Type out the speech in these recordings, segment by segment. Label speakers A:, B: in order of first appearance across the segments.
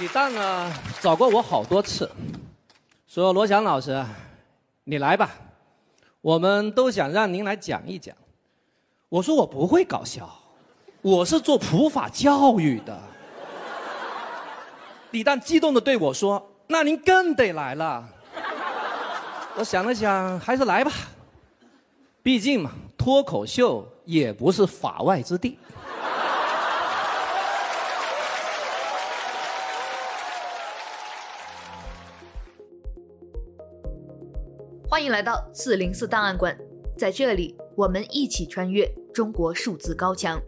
A: 李诞呢找过我好多次，说罗翔老师，你来吧，我们都想让您来讲一讲。我说我不会搞笑，我是做普法教育的。李诞激动地对我说：“那您更得来了。”我想了想，还是来吧。毕竟嘛，脱口秀也不是法外之地。
B: 欢迎来到四零四档案馆，在这里，我们一起穿越中国数字高墙。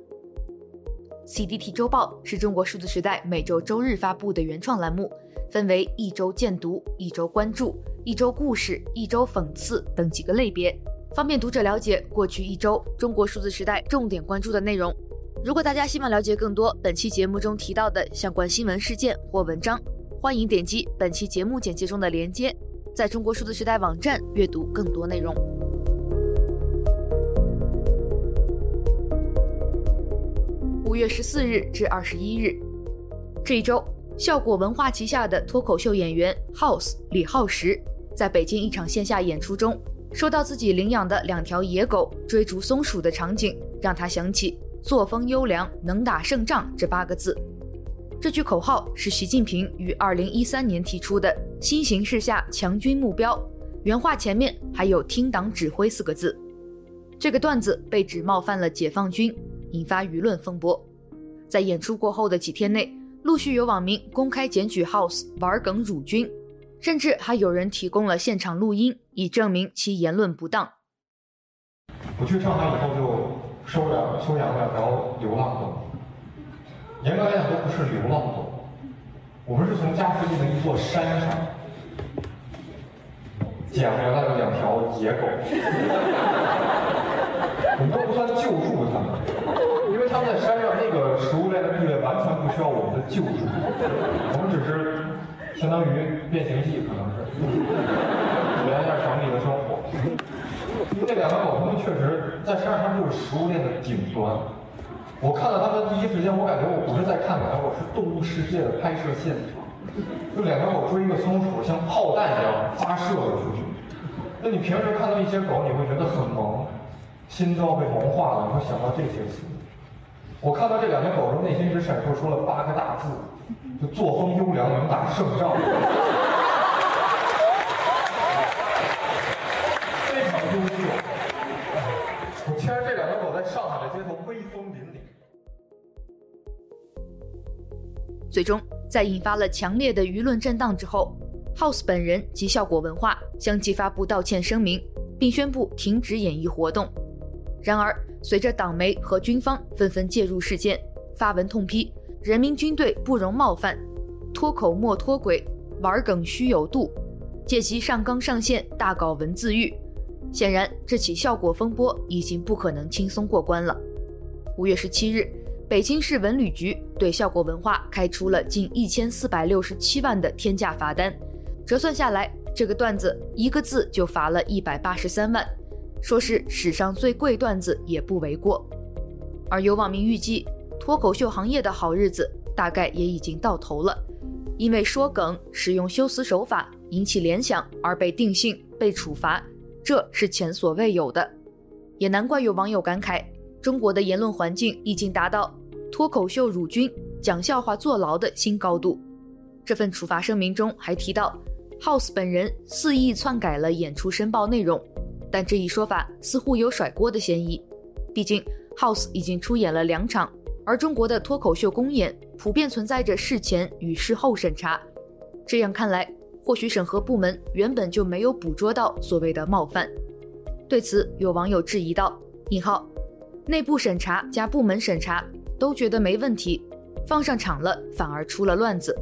B: CDT 周报是中国数字时代每周周日发布的原创栏目，分为一周见读、一周关注、一周故事、一周讽刺等几个类别，方便读者了解过去一周中国数字时代重点关注的内容。如果大家希望了解更多本期节目中提到的相关新闻事件或文章，欢迎点击本期节目简介中的链接，在中国数字时代网站阅读更多内容。五月十四日至二十一日，这一周，笑果文化旗下的脱口秀演员 House 李浩石，在北京一场线下演出中，说到自己领养的两条野狗追逐松鼠的场景，让他想起“作风优良，能打胜仗”这八个字。这句口号是习近平于二零一三年提出的新形势下强军目标，原话前面还有“听党指挥”四个字。这个段子被指冒犯了解放军。引发舆论风波，在演出过后的几天内，陆续有网民公开检举 House 玩梗辱军，甚至还有人提供了现场录音，以证明其言论不当。
C: 我去上海以后就收养收养了两条流浪狗，严格来讲都不是流浪狗，我们是从家附近的一座山上捡回来的两条野狗，我们都不算救助他们。因为他们在山上，那个食物链的地位完全不需要我们的救助，我们只是相当于变形计，可能是体验一下城里的生活。那两个狗，它们确实在山上，它们就是食物链的顶端。我看到他们第一时间，我感觉我不是在看它，我是动物世界的拍摄现场。就两条狗追一个松鼠，像炮弹一样发射了出去。那你平时看到一些狗，你会觉得很萌，心都要被萌化了，你会想到这些词。我看到这两条狗时，内心只闪烁出了八个大字：就作风优良，能打胜仗。非常优秀。我牵着这两条狗在上海的街头威风凛凛。
B: 最终，在引发了强烈的舆论震荡之后，House 本人及效果文化相继发布道歉声明，并宣布停止演艺活动。然而，随着党媒和军方纷纷介入事件，发文痛批人民军队不容冒犯，脱口莫脱轨，玩梗需有度，借机上纲上线，大搞文字狱。显然，这起效果风波已经不可能轻松过关了。五月十七日，北京市文旅局对笑果文化开出了近一千四百六十七万的天价罚单，折算下来，这个段子一个字就罚了一百八十三万。说是史上最贵段子也不为过，而有网民预计，脱口秀行业的好日子大概也已经到头了，因为说梗使用修辞手法引起联想而被定性被处罚，这是前所未有的。也难怪有网友感慨，中国的言论环境已经达到脱口秀辱军、讲笑话坐牢的新高度。这份处罚声明中还提到，House 本人肆意篡改了演出申报内容。但这一说法似乎有甩锅的嫌疑，毕竟 House 已经出演了两场，而中国的脱口秀公演普遍存在着事前与事后审查。这样看来，或许审核部门原本就没有捕捉到所谓的冒犯。对此，有网友质疑道：“引号，内部审查加部门审查都觉得没问题，放上场了反而出了乱子，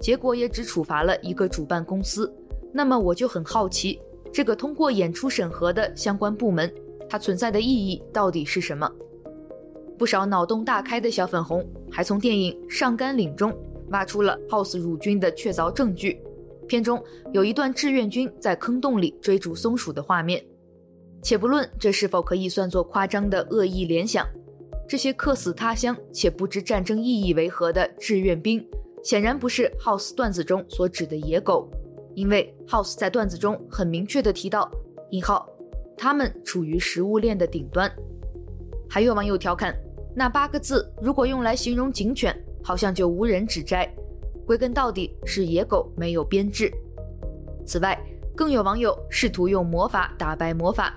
B: 结果也只处罚了一个主办公司。那么我就很好奇。”这个通过演出审核的相关部门，它存在的意义到底是什么？不少脑洞大开的小粉红还从电影《上甘岭》中挖出了 House 辱军的确凿证据。片中有一段志愿军在坑洞里追逐松鼠的画面。且不论这是否可以算作夸张的恶意联想，这些客死他乡且不知战争意义为何的志愿兵，显然不是 House 段子中所指的野狗，因为 House 在段子中很明确的提到“引号”，他们处于食物链的顶端。还有网友调侃，那八个字如果用来形容警犬，好像就无人指摘。归根到底是野狗没有编制。此外，更有网友试图用魔法打败魔法，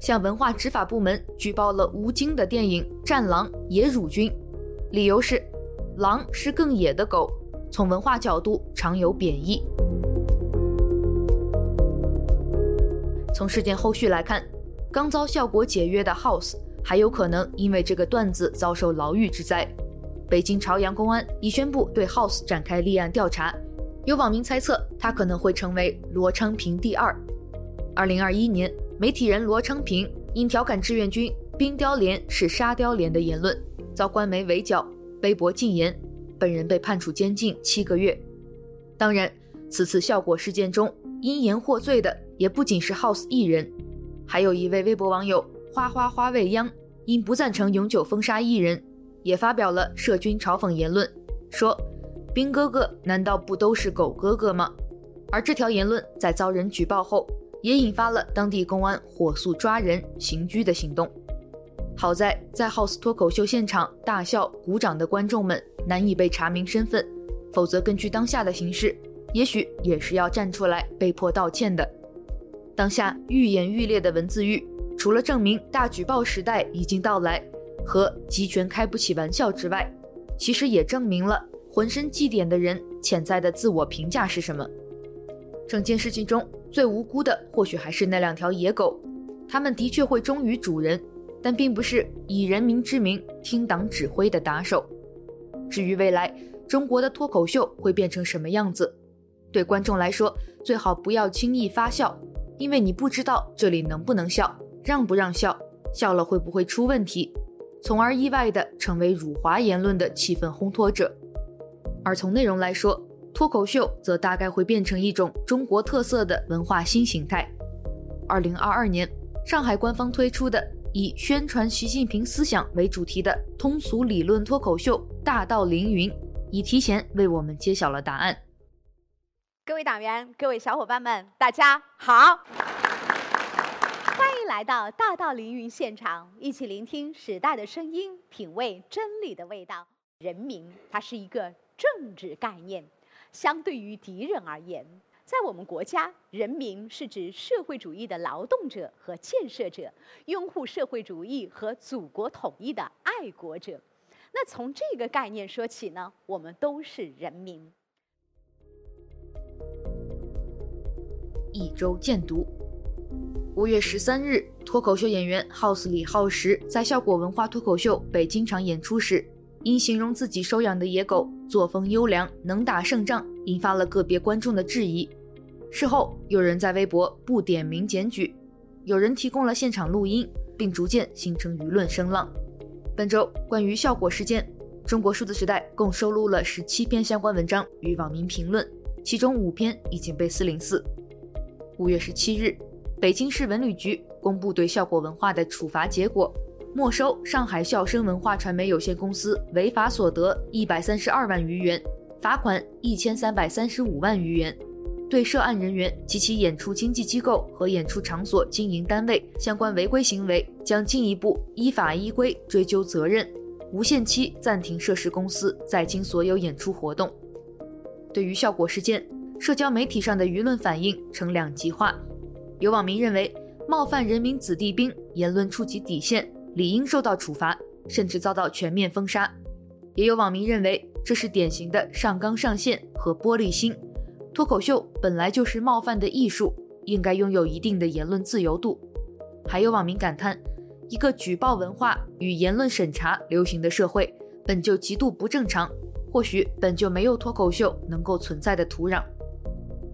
B: 向文化执法部门举报了吴京的电影《战狼》野乳君，理由是狼是更野的狗。从文化角度常有贬义。从事件后续来看，刚遭效果解约的 House 还有可能因为这个段子遭受牢狱之灾。北京朝阳公安已宣布对 House 展开立案调查。有网民猜测他可能会成为罗昌平第二。二零二一年，媒体人罗昌平因调侃志愿军冰雕连是沙雕连的言论，遭官媒围剿，微博禁言。本人被判处监禁七个月。当然，此次效果事件中因言获罪的也不仅是 House 一人，还有一位微博网友花花花未央，因不赞成永久封杀艺人，也发表了涉军嘲讽言论，说：“兵哥哥难道不都是狗哥哥吗？”而这条言论在遭人举报后，也引发了当地公安火速抓人刑拘的行动。好在在 House 脱口秀现场大笑鼓掌的观众们难以被查明身份，否则根据当下的形势，也许也是要站出来被迫道歉的。当下愈演愈烈的文字狱，除了证明大举报时代已经到来和集权开不起玩笑之外，其实也证明了浑身祭点的人潜在的自我评价是什么。整件事情中最无辜的或许还是那两条野狗，他们的确会忠于主人。但并不是以人民之名听党指挥的打手。至于未来中国的脱口秀会变成什么样子，对观众来说最好不要轻易发笑，因为你不知道这里能不能笑，让不让笑，笑了会不会出问题，从而意外地成为辱华言论的气氛烘托者。而从内容来说，脱口秀则大概会变成一种中国特色的文化新形态。二零二二年，上海官方推出的。以宣传习近平思想为主题的通俗理论脱口秀《大道凌云》已提前为我们揭晓了答案。
D: 各位党员、各位小伙伴们，大家好！欢迎来到《大道凌云》现场，一起聆听时代的声音，品味真理的味道。人民，它是一个政治概念，相对于敌人而言。在我们国家，人民是指社会主义的劳动者和建设者，拥护社会主义和祖国统一的爱国者。那从这个概念说起呢，我们都是人民。
B: 一周见读：五月十三日，脱口秀演员 House 李浩石在效果文化脱口秀北京场演出时，因形容自己收养的野狗作风优良，能打胜仗，引发了个别观众的质疑。事后，有人在微博不点名检举，有人提供了现场录音，并逐渐形成舆论声浪。本周关于效果事件，中国数字时代共收录了十七篇相关文章与网民评论，其中五篇已经被四零四。五月十七日，北京市文旅局公布对效果文化的处罚结果，没收上海笑声文化传媒有限公司违法所得一百三十二万余元，罚款一千三百三十五万余元。对涉案人员及其演出经纪机构和演出场所经营单位相关违规行为，将进一步依法依规追究责任，无限期暂停涉事公司在京所有演出活动。对于效果事件，社交媒体上的舆论反应呈两极化，有网民认为冒犯人民子弟兵言论触及底线，理应受到处罚，甚至遭到全面封杀；也有网民认为这是典型的上纲上线和玻璃心。脱口秀本来就是冒犯的艺术，应该拥有一定的言论自由度。还有网民感叹，一个举报文化与言论审查流行的社会，本就极度不正常，或许本就没有脱口秀能够存在的土壤。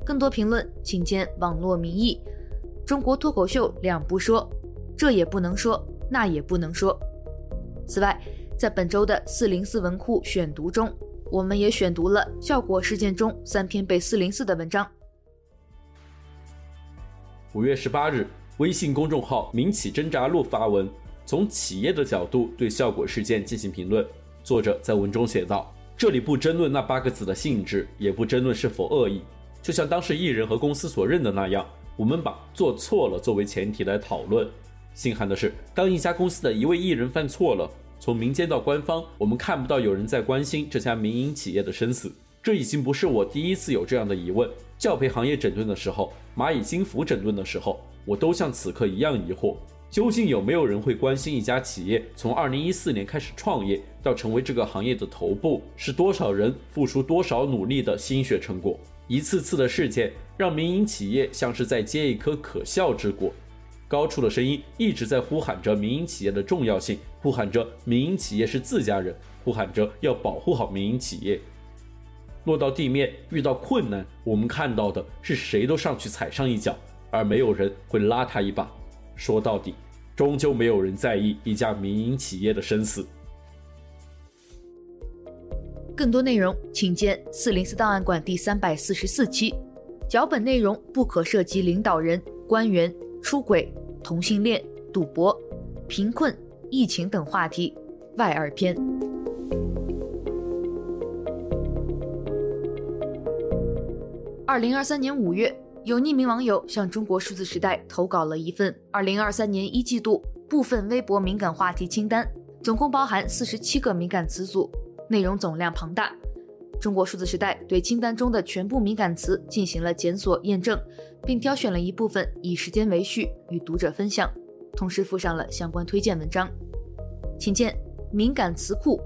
B: 更多评论，请见网络民意。中国脱口秀两不说，这也不能说，那也不能说。此外，在本周的四零四文库选读中。我们也选读了效果事件中三篇被四零四的文章。
E: 五月十八日，微信公众号“民企挣扎录”发文，从企业的角度对效果事件进行评论。作者在文中写道：“这里不争论那八个字的性质，也不争论是否恶意。就像当时艺人和公司所认的那样，我们把做错了作为前提来讨论。心寒的是，当一家公司的一位艺人犯错了，从民间到官方，我们看不到有人在关心这家民营企业的生死。这已经不是我第一次有这样的疑问。教培行业整顿的时候，蚂蚁金服整顿的时候，我都像此刻一样疑惑。究竟有没有人会关心一家企业从2014年开始创业到成为这个行业的头部，是多少人付出多少努力的心血成果？一次次的事件让民营企业像是在结一颗可笑之果。高处的声音一直在呼喊着民营企业的重要性，呼喊着民营企业是自家人，呼喊着要保护好民营企业。落到地面遇到困难，我们看到的是谁都上去踩上一脚，而没有人会拉他一把。说到底。终究没有人在意一家民营企业的生死。
B: 更多内容，请见四零四档案馆第三百四十四期。脚本内容不可涉及领导人、官员、出轨、同性恋、赌博、贫困、疫情等话题。外二篇。二零二三年五月。有匿名网友向中国数字时代投稿了一份二零二三年一季度部分微博敏感话题清单，总共包含四十七个敏感词组，内容总量庞大。中国数字时代对清单中的全部敏感词进行了检索验证，并挑选了一部分以时间为序与读者分享，同时附上了相关推荐文章。请见敏感词库：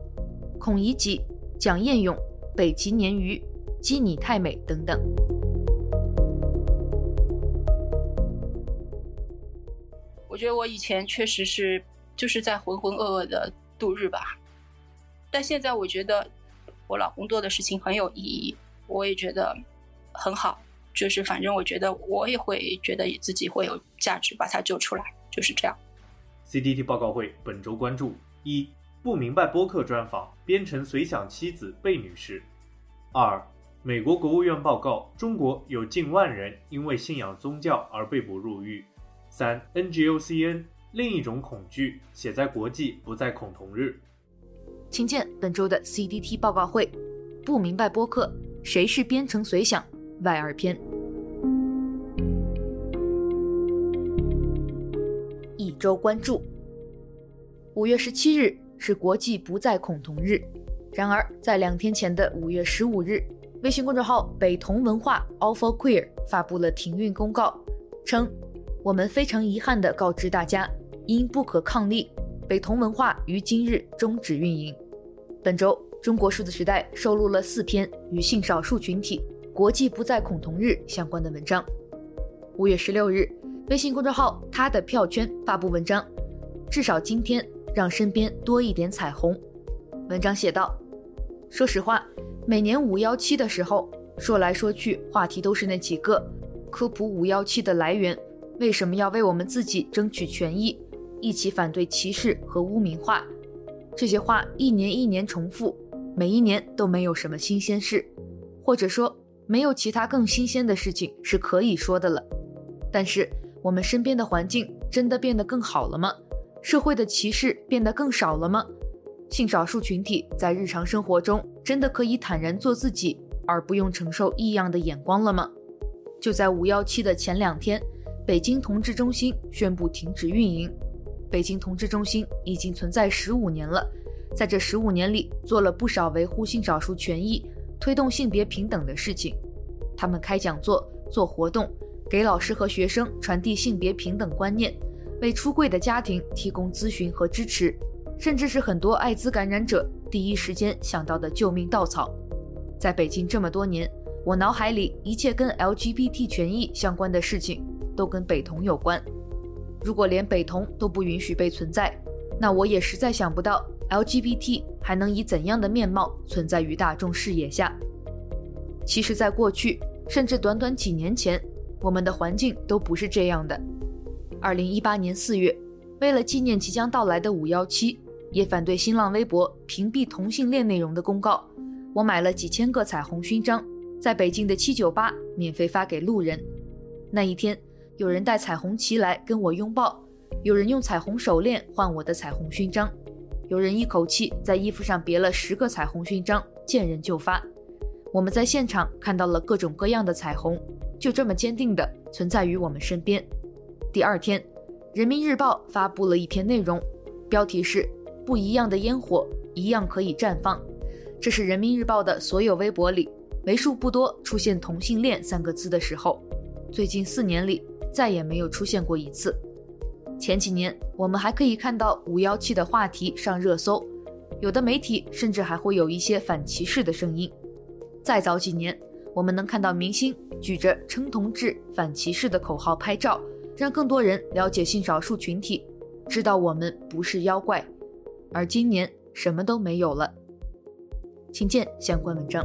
B: 孔乙己、蒋彦勇、北极鲶鱼、基拟太美等等。
F: 我觉得我以前确实是就是在浑浑噩噩的度日吧，但现在我觉得我老公做的事情很有意义，我也觉得很好，就是反正我觉得我也会觉得自己会有价值，把他救出来，就是这样。
G: CDT 报告会本周关注：一、不明白播客专访编程随想妻子贝女士；二、美国国务院报告，中国有近万人因为信仰宗教而被捕入狱。三 NGOCN 另一种恐惧写在国际不再恐同日，
B: 请见本周的 CDT 报告会。不明白播客谁是编程随想外二篇。一周关注。五月十七日是国际不再恐同日，然而在两天前的五月十五日，微信公众号北同文化 All for Queer 发布了停运公告，称。我们非常遗憾地告知大家，因不可抗力，北同文化于今日终止运营。本周，中国数字时代收录了四篇与性少数群体国际不再恐同日相关的文章。五月十六日，微信公众号他的票圈发布文章，至少今天让身边多一点彩虹。文章写道：说实话，每年五幺七的时候，说来说去话题都是那几个，科普五幺七的来源。为什么要为我们自己争取权益？一起反对歧视和污名化。这些话一年一年重复，每一年都没有什么新鲜事，或者说没有其他更新鲜的事情是可以说的了。但是我们身边的环境真的变得更好了吗？社会的歧视变得更少了吗？性少数群体在日常生活中真的可以坦然做自己，而不用承受异样的眼光了吗？就在五幺七的前两天。北京同志中心宣布停止运营。北京同志中心已经存在十五年了，在这十五年里做了不少维护性少数权益、推动性别平等的事情。他们开讲座、做活动，给老师和学生传递性别平等观念，为出柜的家庭提供咨询和支持，甚至是很多艾滋感染者第一时间想到的救命稻草。在北京这么多年，我脑海里一切跟 LGBT 权益相关的事情，都跟北同有关。如果连北同都不允许被存在，那我也实在想不到 LGBT 还能以怎样的面貌存在于大众视野下。其实，在过去，甚至短短几年前，我们的环境都不是这样的。二零一八年四月，为了纪念即将到来的五幺七，也反对新浪微博屏蔽同性恋内容的公告，我买了几千个彩虹勋章，在北京的七九八免费发给路人。那一天。有人带彩虹旗来跟我拥抱，有人用彩虹手链换我的彩虹勋章，有人一口气在衣服上别了十个彩虹勋章，见人就发。我们在现场看到了各种各样的彩虹，就这么坚定地存在于我们身边。第二天，《人民日报》发布了一篇内容，标题是“不一样的烟火一样可以绽放”。这是《人民日报》的所有微博里为数不多出现“同性恋”三个字的时候。最近四年里再也没有出现过一次。前几年，我们还可以看到“五幺七”的话题上热搜，有的媒体甚至还会有一些反歧视的声音。再早几年，我们能看到明星举着“称同志、反歧视”的口号拍照，让更多人了解性少数群体，知道我们不是妖怪。而今年什么都没有了。请见相关文章。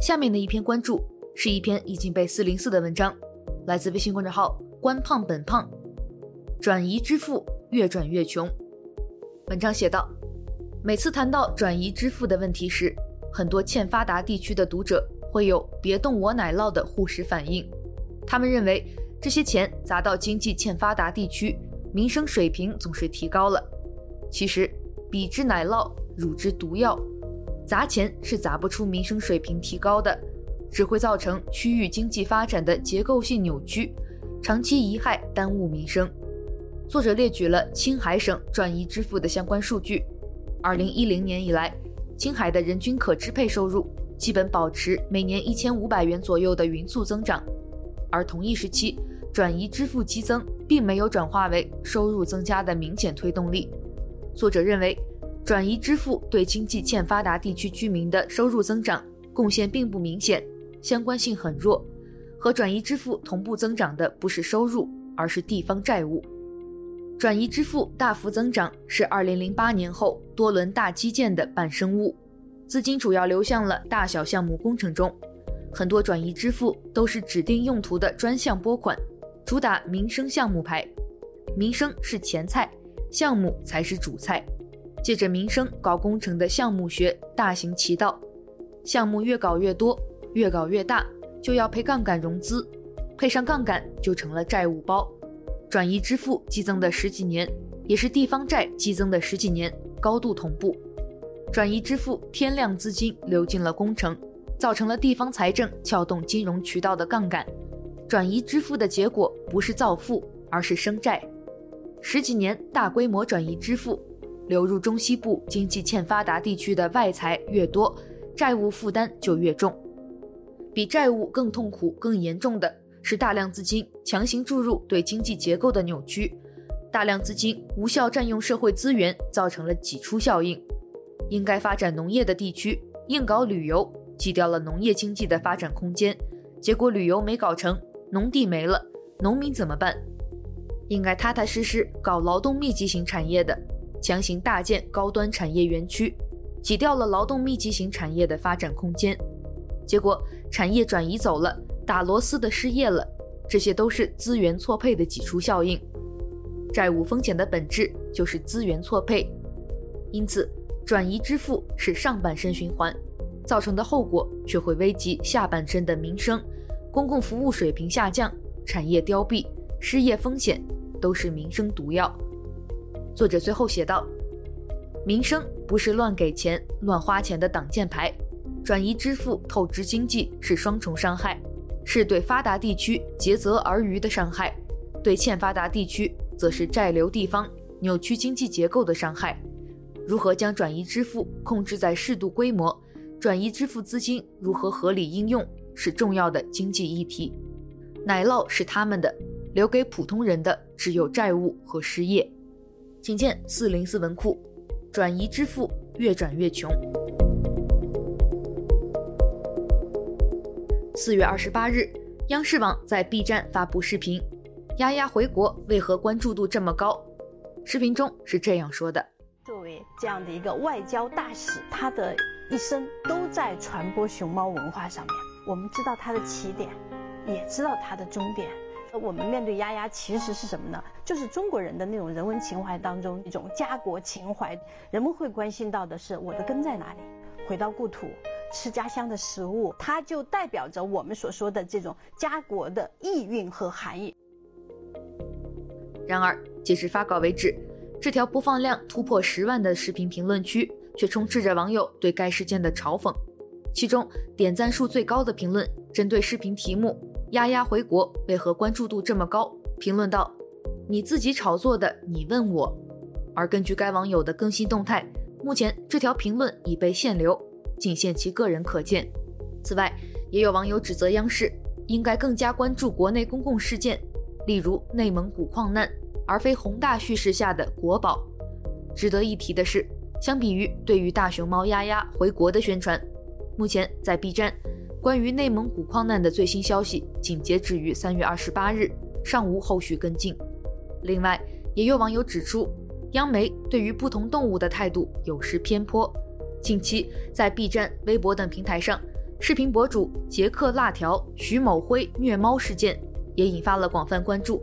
B: 下面的一篇关注是一篇已经被四零四的文章，来自微信公众号“官胖本胖”，转移支付越转越穷。文章写道：每次谈到转移支付的问题时，很多欠发达地区的读者会有“别动我奶酪”的护食反应，他们认为这些钱砸到经济欠发达地区，民生水平总是提高了。其实，彼之奶酪，汝之毒药。砸钱是砸不出民生水平提高的，只会造成区域经济发展的结构性扭曲，长期贻害，耽误民生。作者列举了青海省转移支付的相关数据：二零一零年以来，青海的人均可支配收入基本保持每年一千五百元左右的匀速增长，而同一时期，转移支付激增并没有转化为收入增加的明显推动力。作者认为，转移支付对经济欠发达地区居民的收入增长贡献并不明显，相关性很弱。和转移支付同步增长的不是收入，而是地方债务。转移支付大幅增长是2008年后多轮大基建的伴生物，资金主要流向了大小项目工程中。很多转移支付都是指定用途的专项拨款，主打民生项目牌，民生是前菜。项目才是主菜，借着民生搞工程的项目学大行其道，项目越搞越多，越搞越大，就要配杠杆融资，配上杠杆就成了债务包。转移支付激增的十几年，也是地方债激增的十几年，高度同步。转移支付天量资金流进了工程，造成了地方财政撬动金融渠道的杠杆。转移支付的结果不是造富，而是生债。十几年大规模转移支付，流入中西部经济欠发达地区的外财越多，债务负担就越重。比债务更痛苦、更严重的是大量资金强行注入对经济结构的扭曲，大量资金无效占用社会资源，造成了挤出效应。应该发展农业的地区硬搞旅游，挤掉了农业经济的发展空间，结果旅游没搞成，农地没了，农民怎么办？应该踏踏实实搞劳动密集型产业的，强行大建高端产业园区，挤掉了劳动密集型产业的发展空间，结果产业转移走了，打螺丝的失业了，这些都是资源错配的挤出效应。债务风险的本质就是资源错配，因此转移支付是上半身循环，造成的后果却会危及下半身的民生，公共服务水平下降，产业凋敝，失业风险。都是民生毒药。作者最后写道：“民生不是乱给钱、乱花钱的挡箭牌，转移支付透支经济是双重伤害，是对发达地区竭泽而渔的伤害，对欠发达地区则是债留地方、扭曲经济结构的伤害。如何将转移支付控制在适度规模？转移支付资金如何合理应用，是重要的经济议题。奶酪是他们的。”留给普通人的只有债务和失业。请见四零四文库，转移支付越转越穷。四月二十八日，央视网在 B 站发布视频，丫丫回国为何关注度这么高？视频中是这样说的：
H: 作为这样的一个外交大使，他的一生都在传播熊猫文化上面。我们知道他的起点，也知道他的终点。我们面对丫丫，其实是什么呢？就是中国人的那种人文情怀当中一种家国情怀。人们会关心到的是我的根在哪里？回到故土，吃家乡的食物，它就代表着我们所说的这种家国的意蕴和含义。
B: 然而，截至发稿为止，这条播放量突破十万的视频评论区却充斥着网友对该事件的嘲讽。其中点赞数最高的评论，针对视频题目“丫丫回国为何关注度这么高”，评论道：“你自己炒作的，你问我。”而根据该网友的更新动态，目前这条评论已被限流，仅限其个人可见。此外，也有网友指责央视应该更加关注国内公共事件，例如内蒙古矿难，而非宏大叙事下的国宝。值得一提的是，相比于对于大熊猫丫丫回国的宣传。目前在 B 站，关于内蒙古矿难的最新消息仅截止于三月二十八日，尚无后续跟进。另外，也有网友指出，央媒对于不同动物的态度有失偏颇。近期在 B 站、微博等平台上，视频博主杰克辣条徐某辉虐猫事件也引发了广泛关注。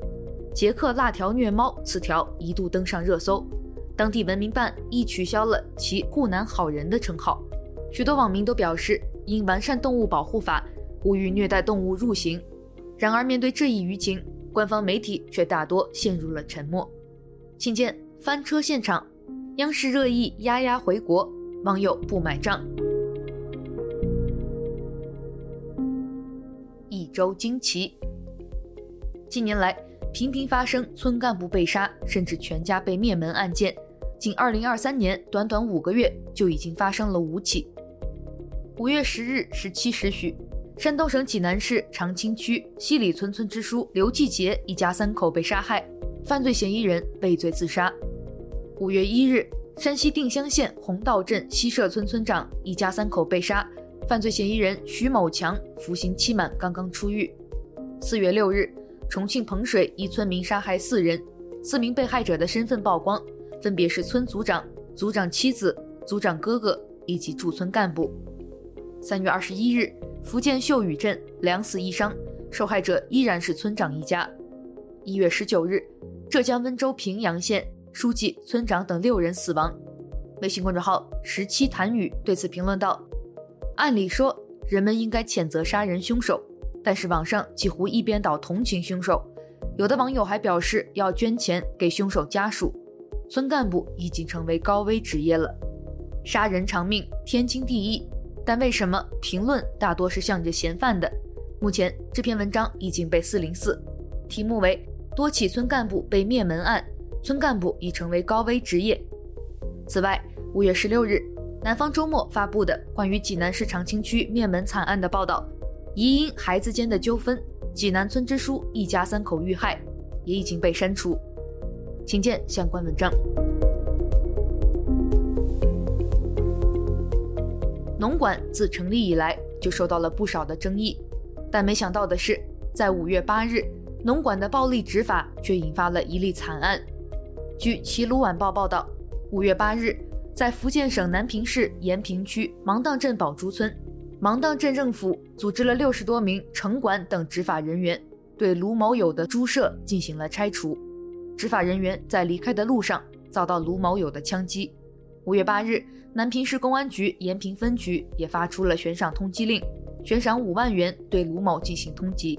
B: 杰克辣条虐猫此条一度登上热搜，当地文明办亦取消了其护南好人的称号。许多网民都表示，应完善动物保护法，呼吁虐待动物入刑。然而，面对这一舆情，官方媒体却大多陷入了沉默。请见翻车现场，央视热议丫丫回国，网友不买账。一周惊奇，近年来频频发生村干部被杀，甚至全家被灭门案件。仅2023年，短短五个月就已经发生了五起。五月十日十七时许，山东省济南市长清区西里村村支书刘继杰一家三口被杀害，犯罪嫌疑人畏罪自杀。五月一日，山西定襄县洪道镇西社村村长一家三口被杀，犯罪嫌疑人徐某强服刑期满刚刚出狱。四月六日，重庆彭水一村民杀害四人，四名被害者的身份曝光，分别是村组长、组长妻子、组长哥哥以及驻村干部。三月二十一日，福建秀屿镇两死一伤，受害者依然是村长一家。一月十九日，浙江温州平阳县书记、村长等六人死亡。微信公众号十七谈宇对此评论道：“按理说，人们应该谴责杀人凶手，但是网上几乎一边倒同情凶手，有的网友还表示要捐钱给凶手家属。村干部已经成为高危职业了，杀人偿命，天经地义。”但为什么评论大多是向着嫌犯的？目前这篇文章已经被四零四，题目为“多起村干部被灭门案，村干部已成为高危职业”。此外，五月十六日，南方周末发布的关于济南市长清区灭门惨案的报道，疑因孩子间的纠纷，济南村支书一家三口遇害，也已经被删除。请见相关文章。农管自成立以来就受到了不少的争议，但没想到的是，在五月八日，农管的暴力执法却引发了一例惨案。据《齐鲁晚报》报道，五月八日，在福建省南平市延平区芒砀镇宝珠村，芒砀镇政府组织了六十多名城管等执法人员，对卢某友的猪舍进行了拆除。执法人员在离开的路上遭到卢某友的枪击。五月八日，南平市公安局延平分局也发出了悬赏通缉令，悬赏五万元对卢某进行通缉。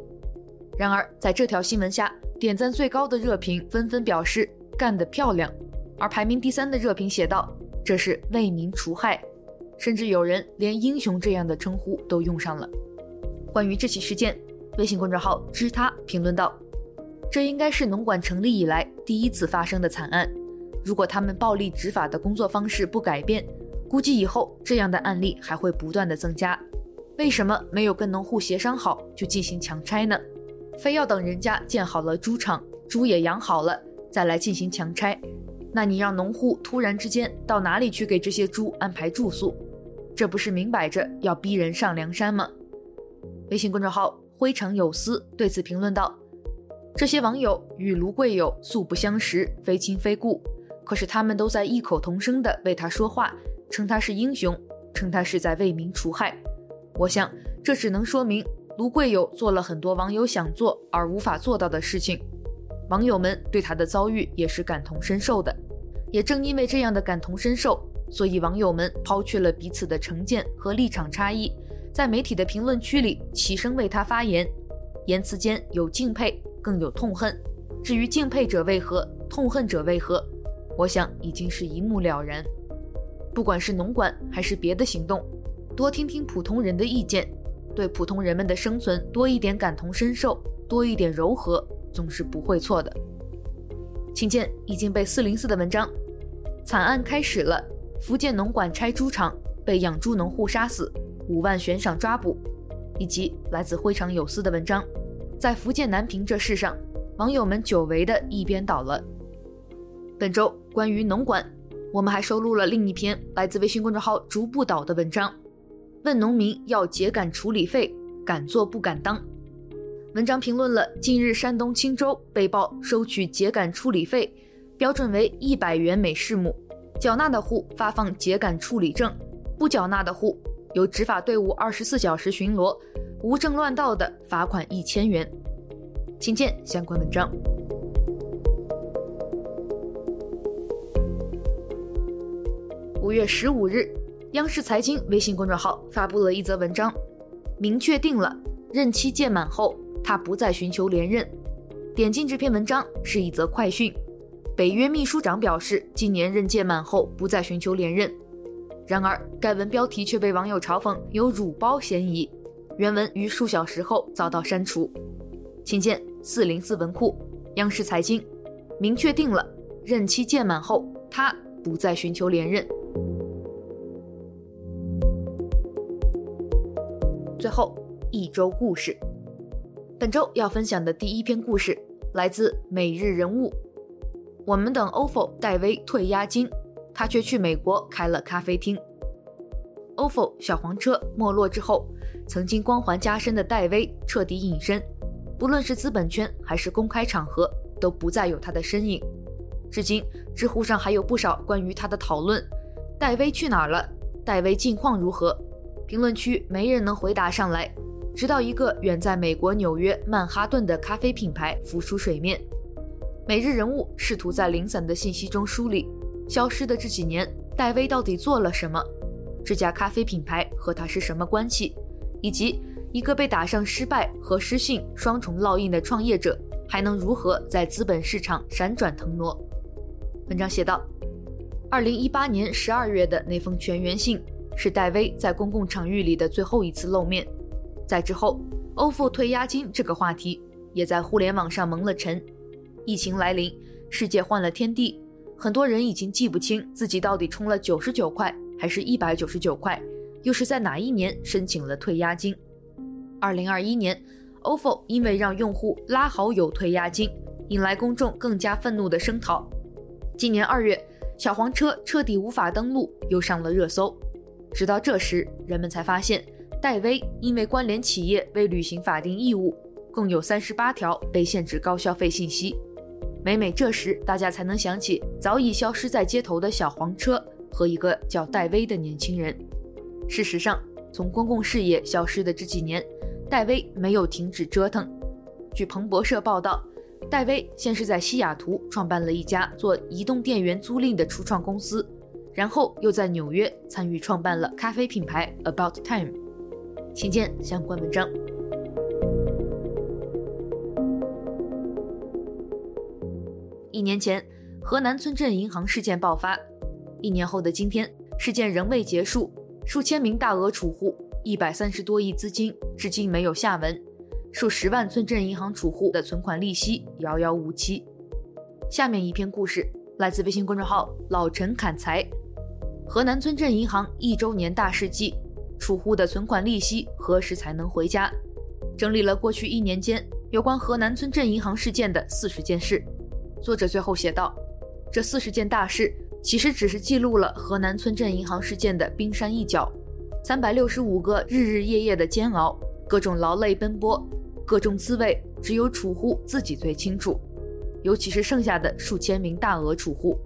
B: 然而，在这条新闻下，点赞最高的热评纷纷表示干得漂亮，而排名第三的热评写道：“这是为民除害。”甚至有人连“英雄”这样的称呼都用上了。关于这起事件，微信公众号“知他”评论道：“这应该是农管成立以来第一次发生的惨案。”如果他们暴力执法的工作方式不改变，估计以后这样的案例还会不断的增加。为什么没有跟农户协商好就进行强拆呢？非要等人家建好了猪场，猪也养好了再来进行强拆？那你让农户突然之间到哪里去给这些猪安排住宿？这不是明摆着要逼人上梁山吗？微信公众号灰城有思对此评论道：“这些网友与卢贵友素不相识，非亲非故。”可是他们都在异口同声地为他说话，称他是英雄，称他是在为民除害。我想，这只能说明卢贵友做了很多网友想做而无法做到的事情。网友们对他的遭遇也是感同身受的。也正因为这样的感同身受，所以网友们抛去了彼此的成见和立场差异，在媒体的评论区里齐声为他发言，言辞间有敬佩，更有痛恨。至于敬佩者为何，痛恨者为何？我想已经是一目了然。不管是农管还是别的行动，多听听普通人的意见，对普通人们的生存多一点感同身受，多一点柔和，总是不会错的。请见已经被四零四的文章，惨案开始了，福建农管拆猪场被养猪农户杀死，五万悬赏抓捕，以及来自非常有司的文章，在福建南平这事上，网友们久违的一边倒了。本周关于农管，我们还收录了另一篇来自微信公众号“逐步倒”的文章，问农民要秸秆处理费，敢做不敢当。文章评论了近日山东青州被曝收取秸秆处理费，标准为一百元每市亩，缴纳的户发放秸秆处理证，不缴纳的户由执法队伍二十四小时巡逻，无证乱盗的罚款一千元。请见相关文章。五月十五日，央视财经微信公众号发布了一则文章，明确定了任期届满后。他不再寻求连任。点进这篇文章是一则快讯。北约秘书长表示，今年任届满后不再寻求连任。然而，该文标题却被网友嘲讽有辱包嫌疑，原文于数小时后遭到删除。请见四零四文库，央视财经，明确定了任期届满后他不再寻求连任。最后一周故事。本周要分享的第一篇故事来自《每日人物》。我们等 ofo 戴威退押金，他却去美国开了咖啡厅。ofo 小黄车没落之后，曾经光环加身的戴威彻底隐身，不论是资本圈还是公开场合，都不再有他的身影。至今，知乎上还有不少关于他的讨论：戴威去哪儿了？戴威近况如何？评论区没人能回答上来。直到一个远在美国纽约曼哈顿的咖啡品牌浮出水面，每日人物试图在零散的信息中梳理消失的这几年，戴威到底做了什么？这家咖啡品牌和他是什么关系？以及一个被打上失败和失信双重烙印的创业者，还能如何在资本市场闪转腾挪？文章写道：二零一八年十二月的那封全员信，是戴威在公共场域里的最后一次露面。在之后，ofo 退押金这个话题也在互联网上蒙了尘。疫情来临，世界换了天地，很多人已经记不清自己到底充了九十九块还是一百九十九块，又是在哪一年申请了退押金。二零二一年，ofo 因为让用户拉好友退押金，引来公众更加愤怒的声讨。今年二月，小黄车彻底无法登录，又上了热搜。直到这时，人们才发现。戴威因为关联企业未履行法定义务，共有三十八条被限制高消费信息。每每这时，大家才能想起早已消失在街头的小黄车和一个叫戴威的年轻人。事实上，从公共视野消失的这几年，戴威没有停止折腾。据彭博社报道，戴威先是在西雅图创办了一家做移动电源租赁的初创公司，然后又在纽约参与创办了咖啡品牌 About Time。请见相关文章。一年前，河南村镇银行事件爆发，一年后的今天，事件仍未结束，数千名大额储户，一百三十多亿资金，至今没有下文，数十万村镇银行储户的存款利息遥遥无期。下面一篇故事来自微信公众号“老陈砍柴”，河南村镇银行一周年大事记。储户的存款利息何时才能回家？整理了过去一年间有关河南村镇银行事件的四十件事。作者最后写道：“这四十件大事其实只是记录了河南村镇银行事件的冰山一角。三百六十五个日日夜夜的煎熬，各种劳累奔波，各种滋味，只有储户自己最清楚。尤其是剩下的数千名大额储户。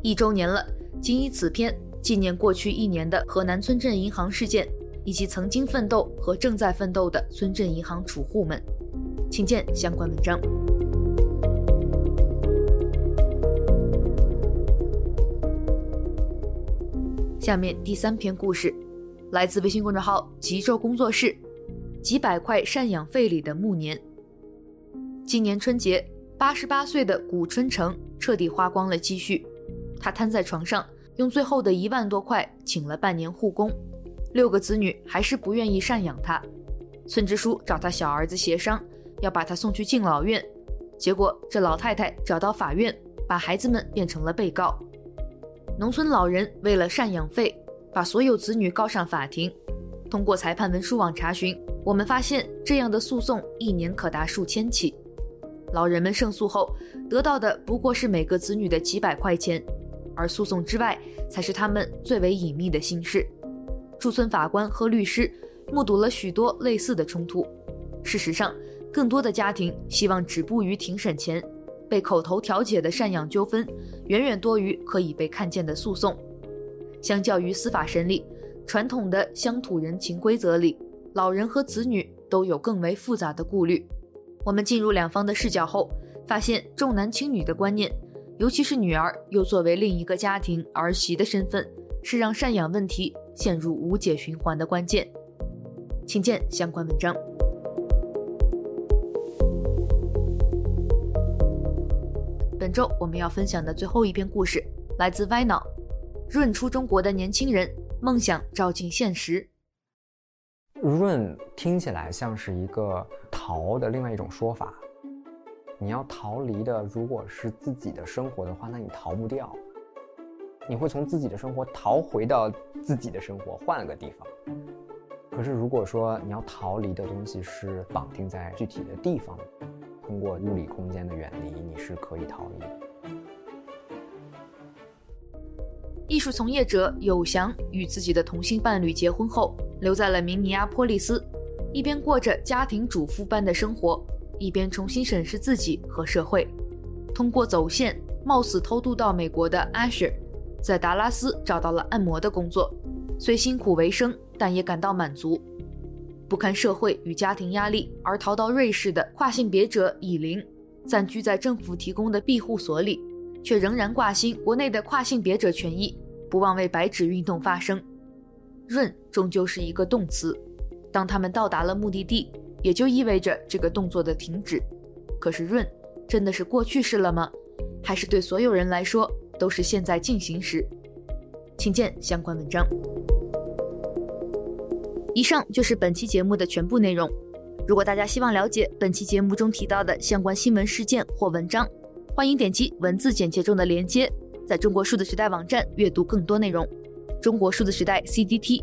B: 一周年了，仅以此篇。”纪念过去一年的河南村镇银行事件，以及曾经奋斗和正在奋斗的村镇银行储户们，请见相关文章。下面第三篇故事，来自微信公众号“极昼工作室”，几百块赡养费里的暮年。今年春节，八十八岁的古春成彻底花光了积蓄。他瘫在床上，用最后的一万多块请了半年护工，六个子女还是不愿意赡养他。村支书找他小儿子协商，要把他送去敬老院，结果这老太太找到法院，把孩子们变成了被告。农村老人为了赡养费，把所有子女告上法庭。通过裁判文书网查询，我们发现这样的诉讼一年可达数千起。老人们胜诉后得到的不过是每个子女的几百块钱，而诉讼之外才是他们最为隐秘的心事。驻村法官和律师目睹了许多类似的冲突。事实上，更多的家庭希望止步于庭审前被口头调解的赡养纠纷，远远多于可以被看见的诉讼。相较于司法审理，传统的乡土人情规则里，老人和子女都有更为复杂的顾虑。我们进入两方的视角后，发现重男轻女的观念，尤其是女儿又作为另一个家庭儿媳的身份，是让赡养问题陷入无解循环的关键。请见相关文章。本周我们要分享的最后一篇故事，来自歪脑。润出中国的年轻人，梦想照进现实。
I: 润听起来像是一个逃的另外一种说法。你要逃离的，如果是自己的生活的话，那你逃不掉。你会从自己的生活逃回到自己的生活，换了个地方。可是如果说你要逃离的东西是绑定在具体的地方，通过物理空间的远离，你是可以逃离的。
B: 艺术从业者有祥与自己的同性伴侣结婚后，留在了明尼阿波利斯，一边过着家庭主妇般的生活，一边重新审视自己和社会。通过走线，冒死偷渡到美国的 Asher，在达拉斯找到了按摩的工作，虽辛苦为生，但也感到满足。不堪社会与家庭压力而逃到瑞士的跨性别者以琳，暂居在政府提供的庇护所里。却仍然挂心国内的跨性别者权益，不忘为白纸运动发声。润终究是一个动词，当他们到达了目的地，也就意味着这个动作的停止。可是润真的是过去式了吗？还是对所有人来说都是现在进行时？请见相关文章。以上就是本期节目的全部内容。如果大家希望了解本期节目中提到的相关新闻事件或文章，欢迎点击文字简介中的链接，在中国数字时代网站阅读更多内容。中国数字时代 （CDT）